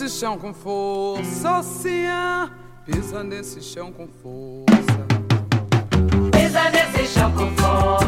nesse chão com força, oceano. Pisa nesse chão com força. Pisa nesse chão com força,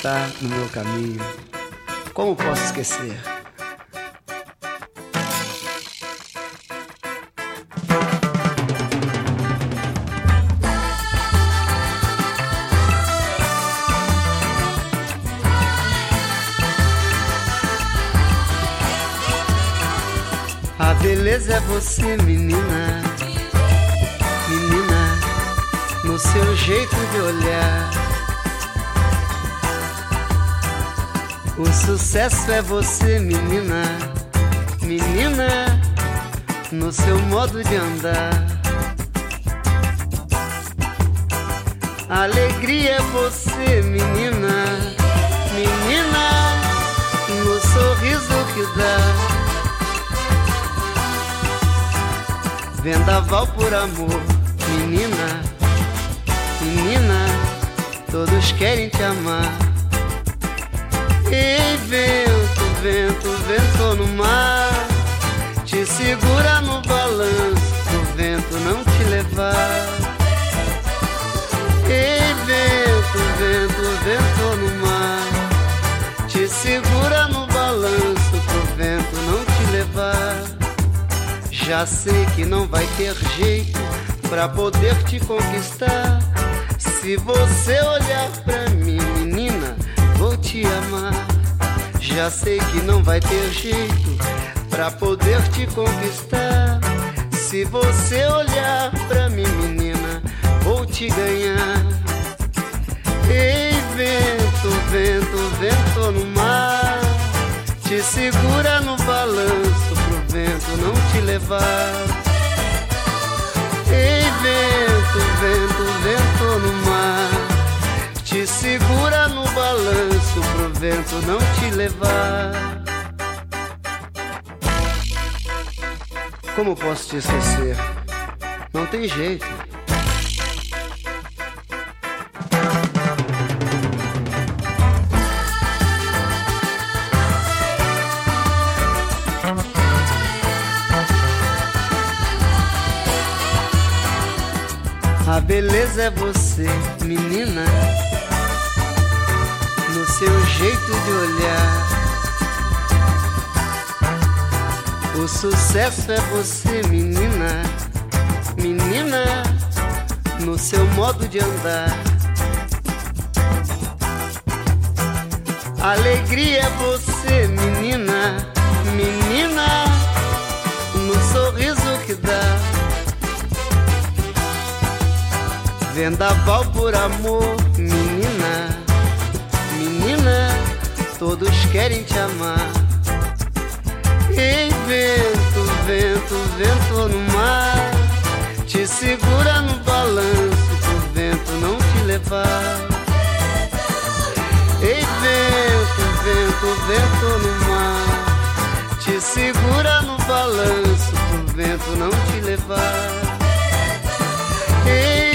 está no meu caminho. Como posso esquecer? A beleza é você, menina. Menina, no seu jeito de olhar. O sucesso é você, menina. Menina, no seu modo de andar. Alegria é você, menina. Menina, no sorriso que dá. Vendaval por amor, menina, menina, todos querem te amar. Ei, vento, vento, vento no mar, te segura no balanço, pro vento não te levar. Ei, vento, vento, vento no mar, te segura no balanço, pro vento não te levar. Já sei que não vai ter jeito pra poder te conquistar. Se você olhar pra mim, menina, vou te amar. Já sei que não vai ter jeito pra poder te conquistar. Se você olhar pra mim, menina, vou te ganhar. Ei, vento, vento, vento no mar, te segura no balanço vento não te levar. Ei, vento, vento, vento no mar, te segura no balanço pro vento não te levar. Como posso te esquecer? Não tem jeito. A beleza é você, menina, jeito de olhar. O sucesso é você, menina, menina, no seu modo de andar. Alegria é você, menina, menina, no sorriso que dá. Vendaval por amor, menina, todos querem te amar. Ei, vento, vento, vento no mar, te segura no balanço pro vento não te levar. Ei, vento, vento, vento no mar, te segura no balanço pro vento não te levar. Ei,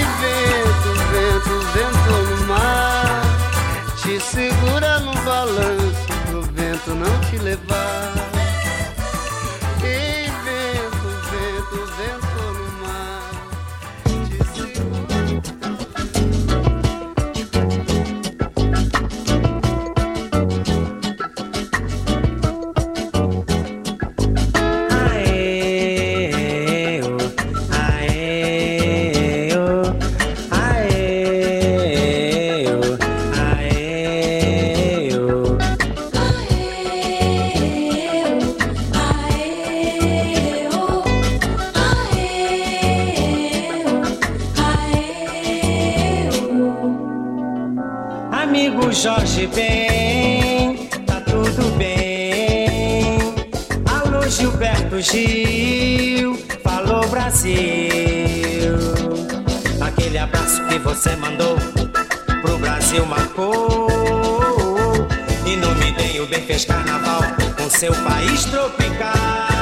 segura no balanço pro vento não te levar. Bem fez carnaval com seu país tropical.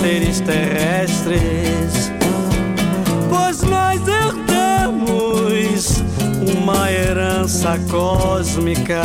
Seres terrestres, pois nós herdamos uma herança cósmica.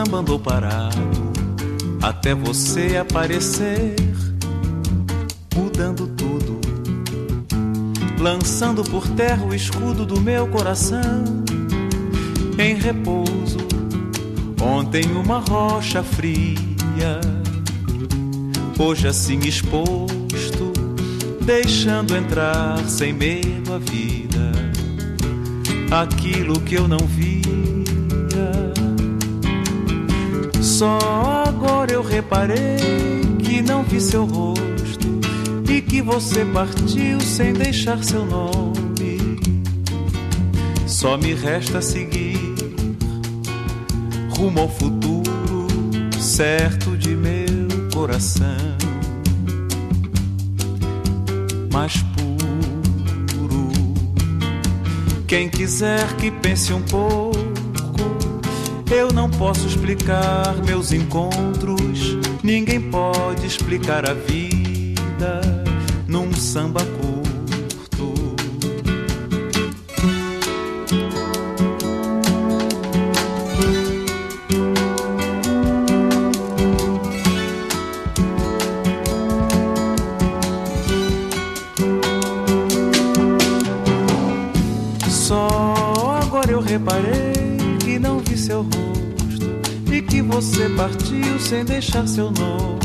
Samba andou parado até você aparecer, mudando tudo, lançando por terra o escudo do meu coração em repouso. Ontem uma rocha fria, hoje assim exposto, deixando entrar sem medo a vida, aquilo que eu não via. Só agora eu reparei que não vi seu rosto e que você partiu sem deixar seu nome. Só me resta seguir rumo ao futuro, certo de meu coração, mais puro. Quem quiser que pense um pouco, eu não posso explicar meus encontros, ninguém pode explicar a vida num samba e que você partiu sem deixar seu nome.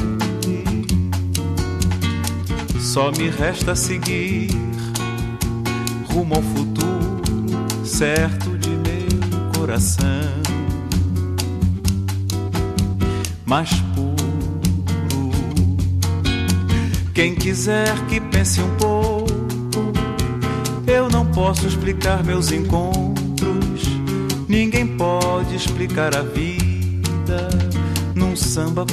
Só me resta seguir rumo ao futuro, certo de meu coração, mais puro. Quem quiser que pense um pouco, eu não posso explicar meus encontros, ninguém pode explicar a vida num samba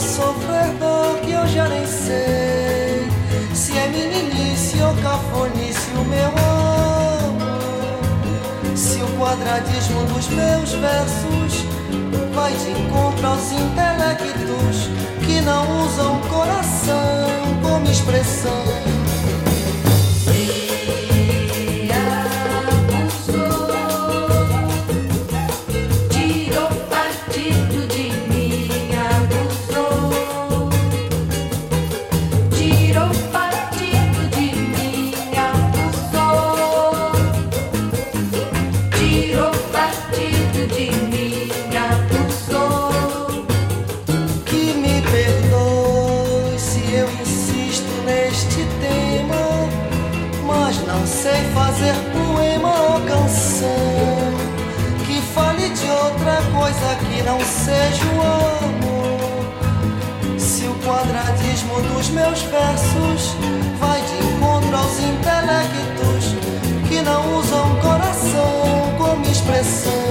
sofrer dor que eu já nem sei se é meninice ou cafonice o meu amor. Se o quadradismo dos meus versos vai de encontro aos intelectos que não usam coração como expressão. Meus versos vai de encontro aos intelectos que não usam coração como expressão.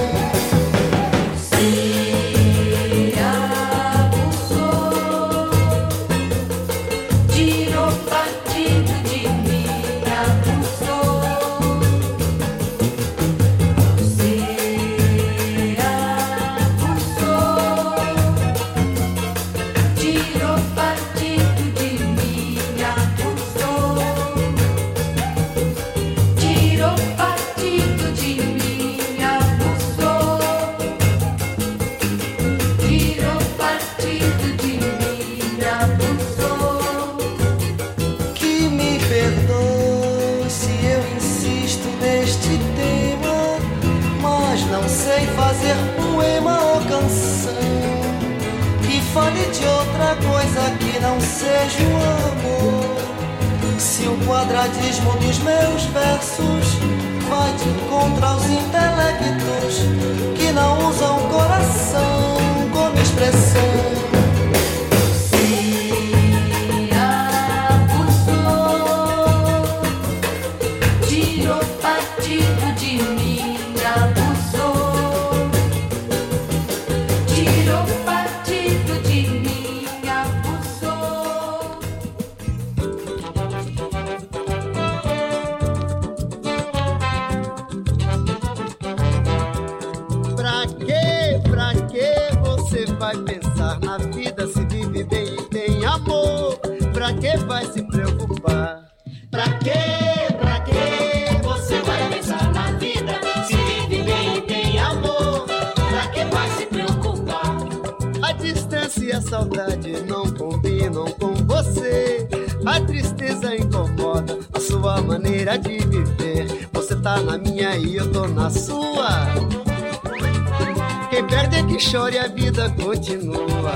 vida continua.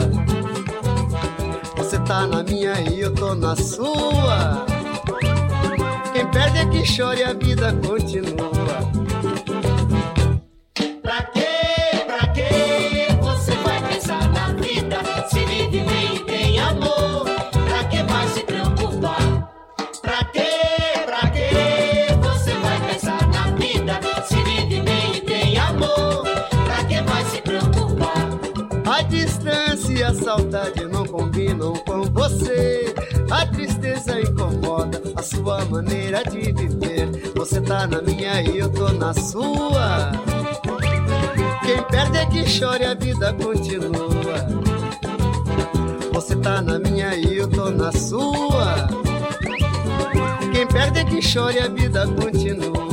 Você tá na minha e eu tô na sua. Quem perde é que chora e a vida continua. sua maneira de viver. Você tá na minha e eu tô na sua. Quem perde é que chore, a vida continua. Você tá na minha e eu tô na sua. Quem perde é que chore, a vida continua.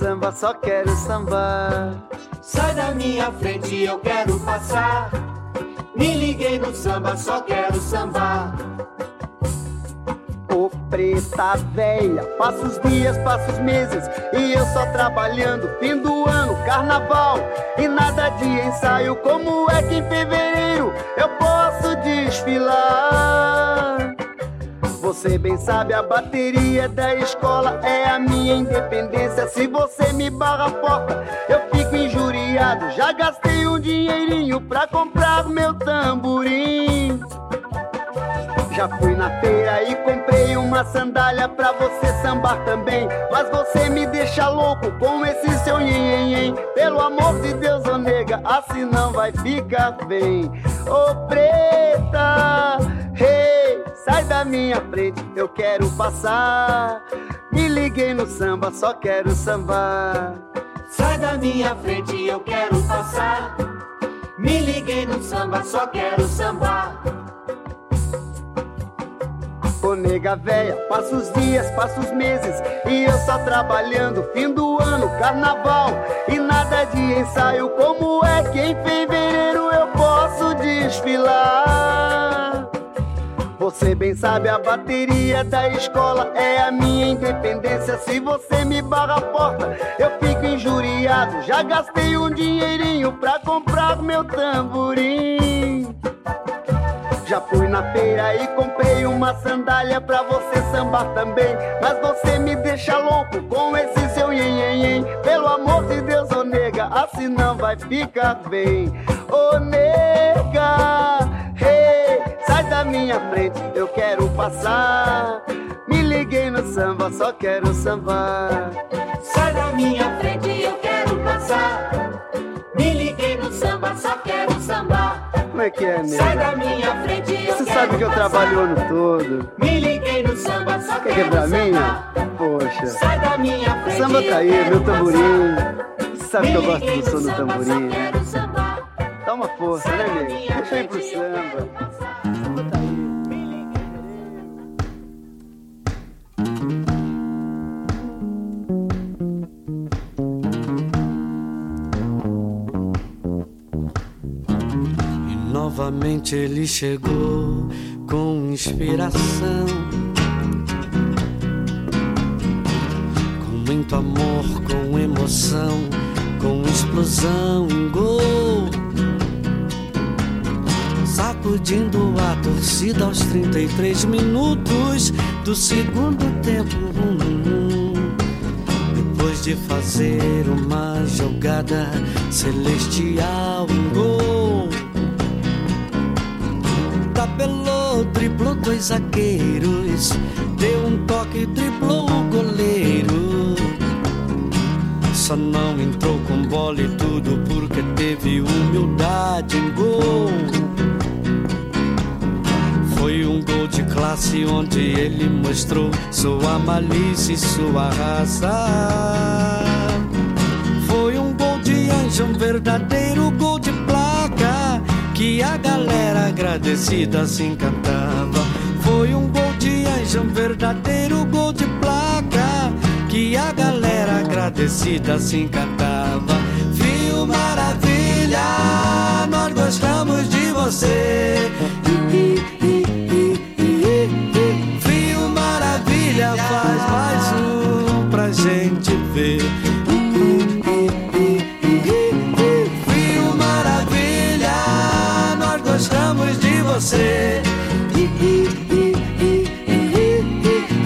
Samba, só quero sambar. Sai da minha frente, eu quero passar. Me liguei no samba, só quero sambar. Ô preta véia, passa os dias, passa os meses E eu só trabalhando, fim do ano, carnaval E nada de ensaio, como é que em fevereiro eu posso desfilar? Você bem sabe, a bateria da escola é a minha independência. Se você me barra a porta, eu fico injuriado. Já gastei um dinheirinho pra comprar meu tamborim já fui na feira e comprei uma sandália pra você sambar também. Mas você me deixa louco com esse seu nhen, Pelo amor de Deus, ô nega, assim não vai ficar bem. Ô preta, hey, sai da minha frente, eu quero passar. Me liguei no samba, só quero sambar. Sai da minha frente, eu quero passar. Me liguei no samba, só quero sambar. Ô nega véia, passa os dias, passa os meses E eu só trabalhando, fim do ano, carnaval E nada de ensaio, como é que em fevereiro eu posso desfilar? Você bem sabe, a bateria da escola é a minha independência Se você me barra a porta, eu fico injuriado Já gastei um dinheirinho pra comprar meu tamborim já fui na feira e comprei uma sandália pra você sambar também. Mas você me deixa louco com esse seu nhen, Pelo amor de Deus, ô nega, assim não vai ficar bem. Ô nega, hey, sai da minha frente, eu quero passar. Me liguei no samba, só quero sambar. Sai da minha frente, eu quero passar. Me liguei no samba, só quero sambar. Como é que é, nega? Sai da minha frente, Você sabe que eu passar. trabalho o ano todo. Me liguei no samba, só Quer quebrar minha? Poxa. Sai da minha frente, Samba tá aí, meu tamborim. Você sabe que eu Me gosto do som do tamborim, né? Dá uma força, né, minha Deixa eu ir pro. Samba novamente ele chegou com inspiração. Com muito amor, com emoção, com explosão, um gol. Sacudindo a torcida aos 33 minutos do segundo tempo. Hum, hum. Depois de fazer uma jogada celestial, um gol. Driblou dois zagueiros, deu um toque, driblou o goleiro. Só não entrou com bola e tudo porque teve humildade em gol. Foi um gol de classe onde ele mostrou sua malícia e sua raça. Foi um gol de anjo, um verdadeiro gol que a galera agradecida se encantava. Foi um gol de anjo, um verdadeiro gol de placa que a galera agradecida se encantava. Viu maravilha, nós gostamos de você. Viu maravilha, faz mais um pra gente ver. Você.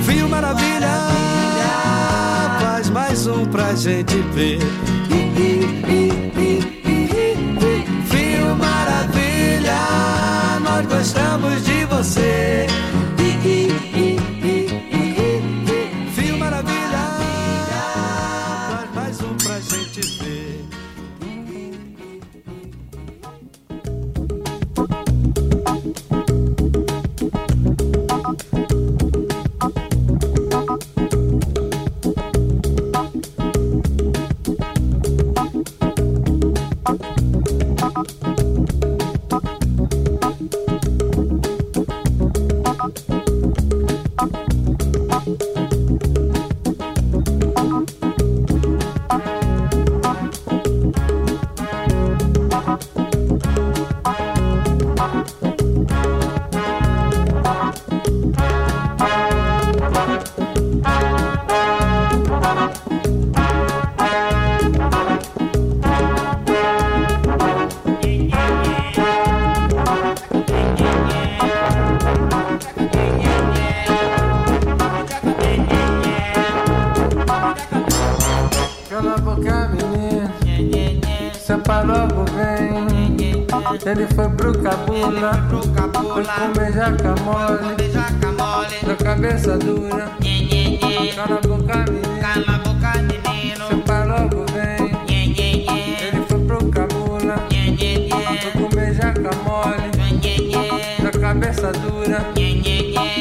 Viu maravilha, faz mais um pra gente ver. Viu maravilha, nós gostamos de você. Ele foi pro cabula, foi comer jacamole, da cabeça dura, cala a boca menino, cala a boca menino, logo vem. Ele foi pro cabula, foi comer jacamole, da cabeça dura,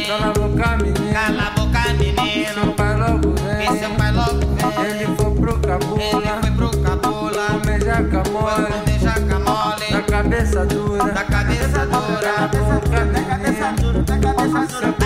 cala a boca menino, cala a boca menino, chupa logo vem. Logo vem. Ele foi pro cabula, foi comer jacamole, cabeça dura, da cabeça dura, da cabeça dura, da cabeça dura, da cabeça dura.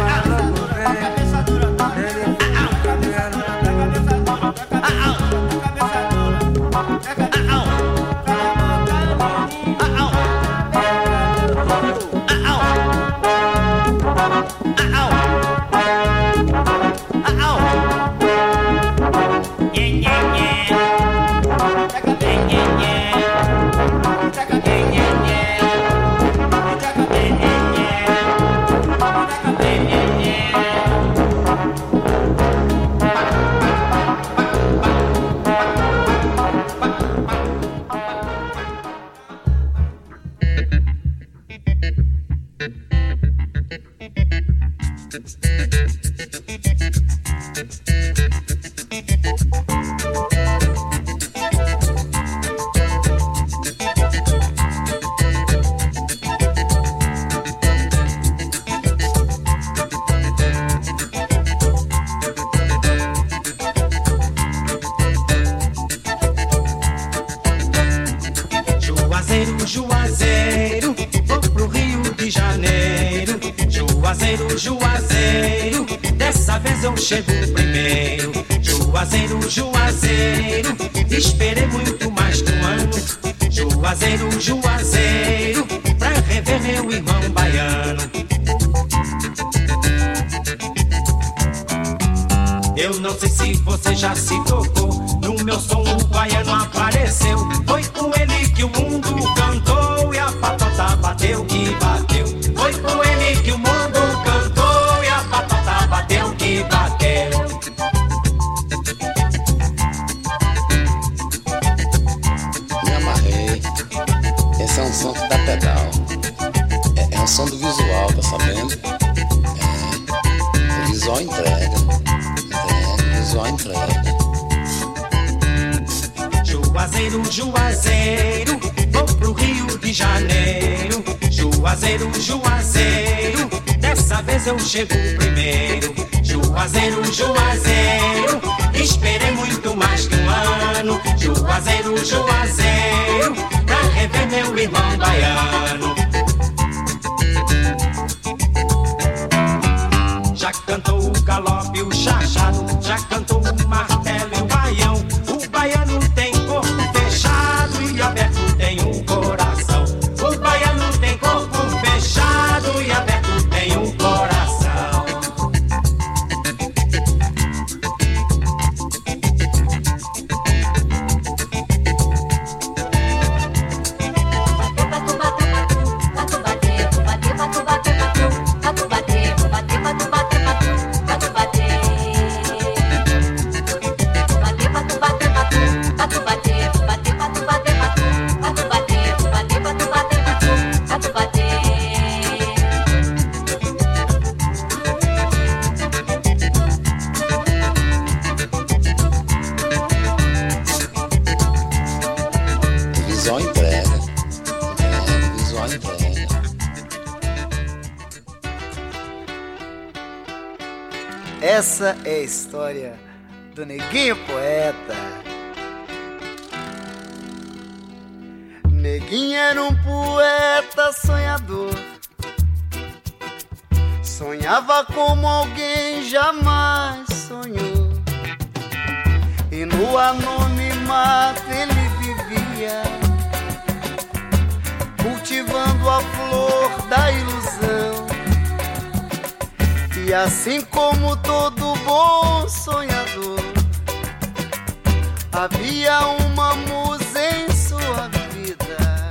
uma musa em sua vida,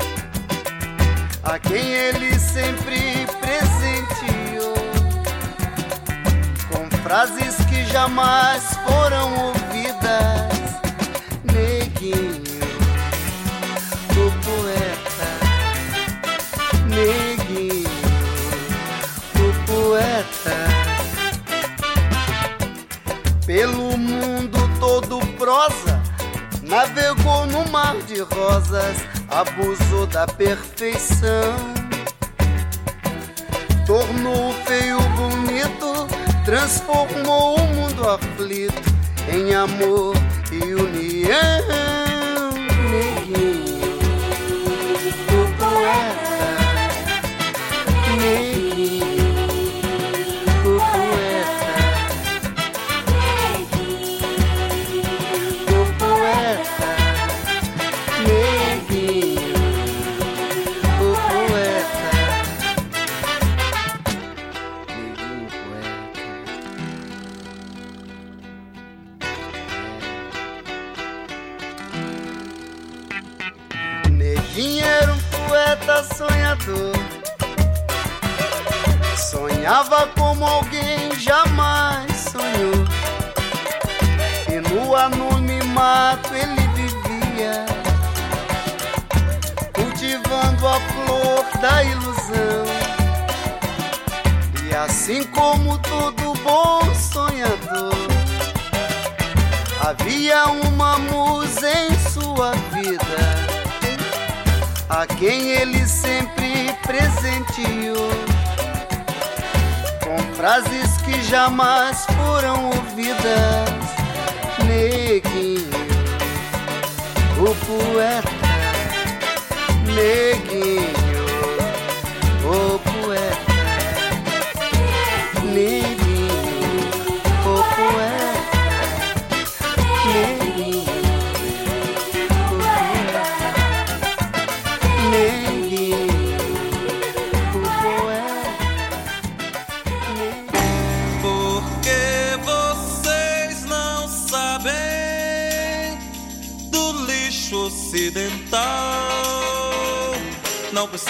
a quem ele sempre presenteou com frases que jamais navegou no mar de rosas, abusou da perfeição. Tornou o feio bonito, transformou o mundo aflito em amor e união. Como todo bom sonhador, havia uma musa em sua vida a quem ele sempre presenteou com frases que jamais foram ouvidas. Neguinho, o poeta, neguinho, o poeta,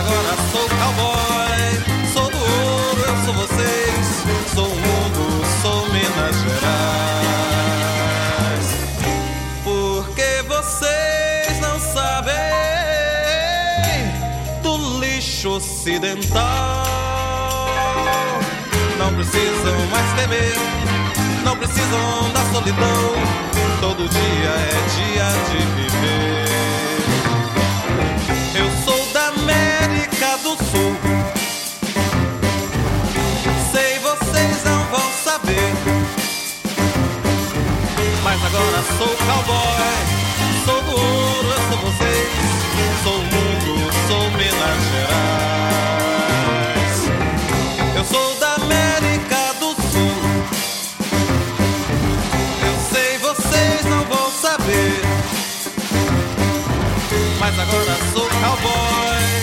Agora sou cowboy, sou do ouro, eu sou vocês, sou o mundo, sou Minas Gerais. Porque vocês não sabem do lixo ocidental. Não precisam mais temer, não precisam da solidão. Todo dia é dia de viver. América do Sul. Sei, vocês não vão saber. Mas agora sou cowboy, sou do ouro, eu sou vocês. Sou o mundo, sou Minas Gerais. Eu sou da América do Sul. Eu sei, vocês não vão saber. Mas agora sou cowboy,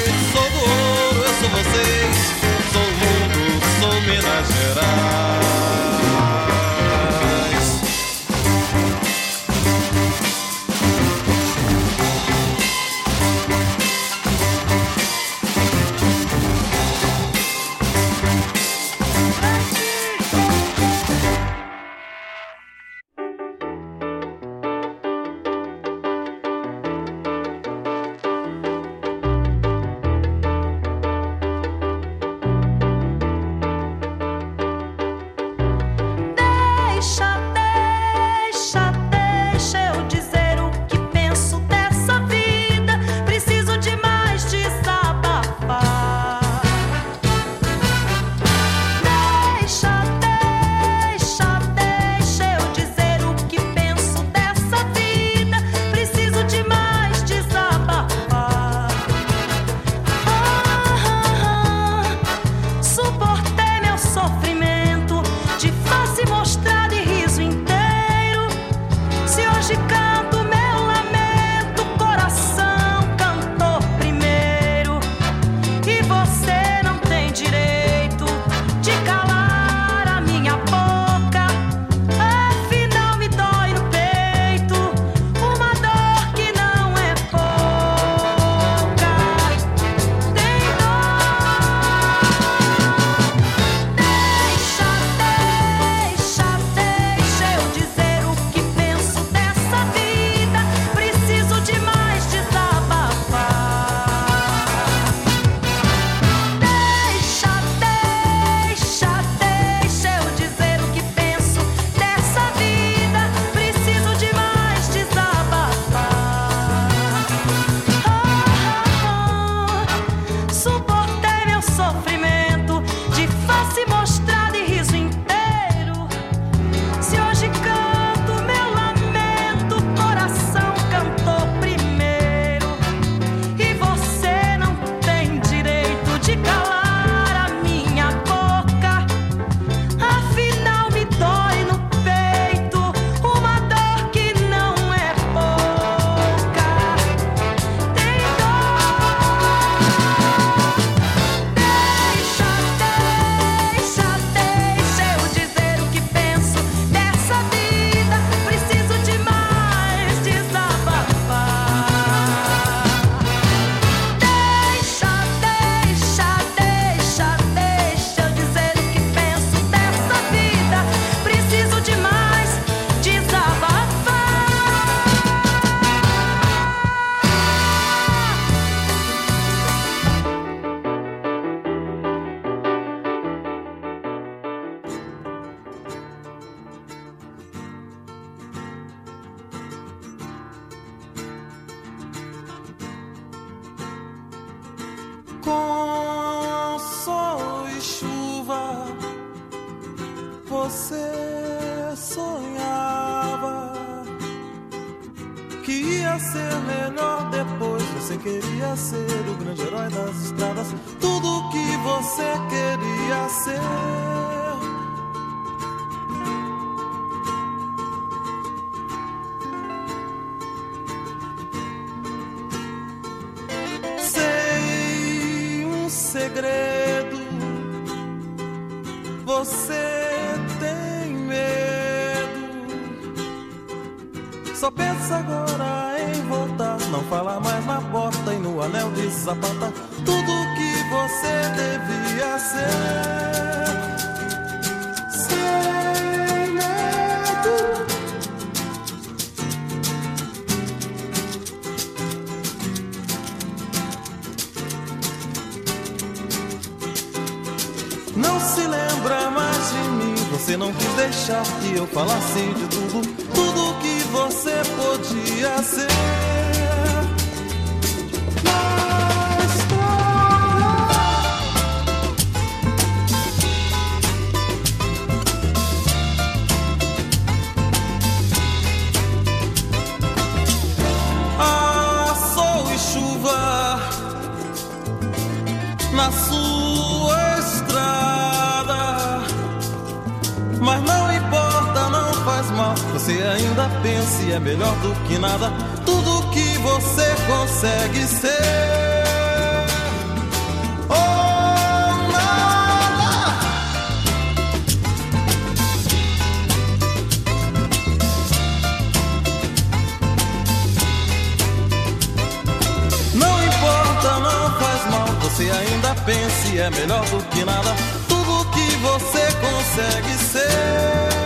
Minas Gerais. Lembra mais de mim. Você não quis deixar que eu falasse de tudo, tudo que você podia ser. Você ainda pensa e é melhor do que nada. Tudo que você consegue ser. Oh, nada. Não importa, não faz mal. Você ainda pensa e é melhor do que nada. Tudo que você consegue ser.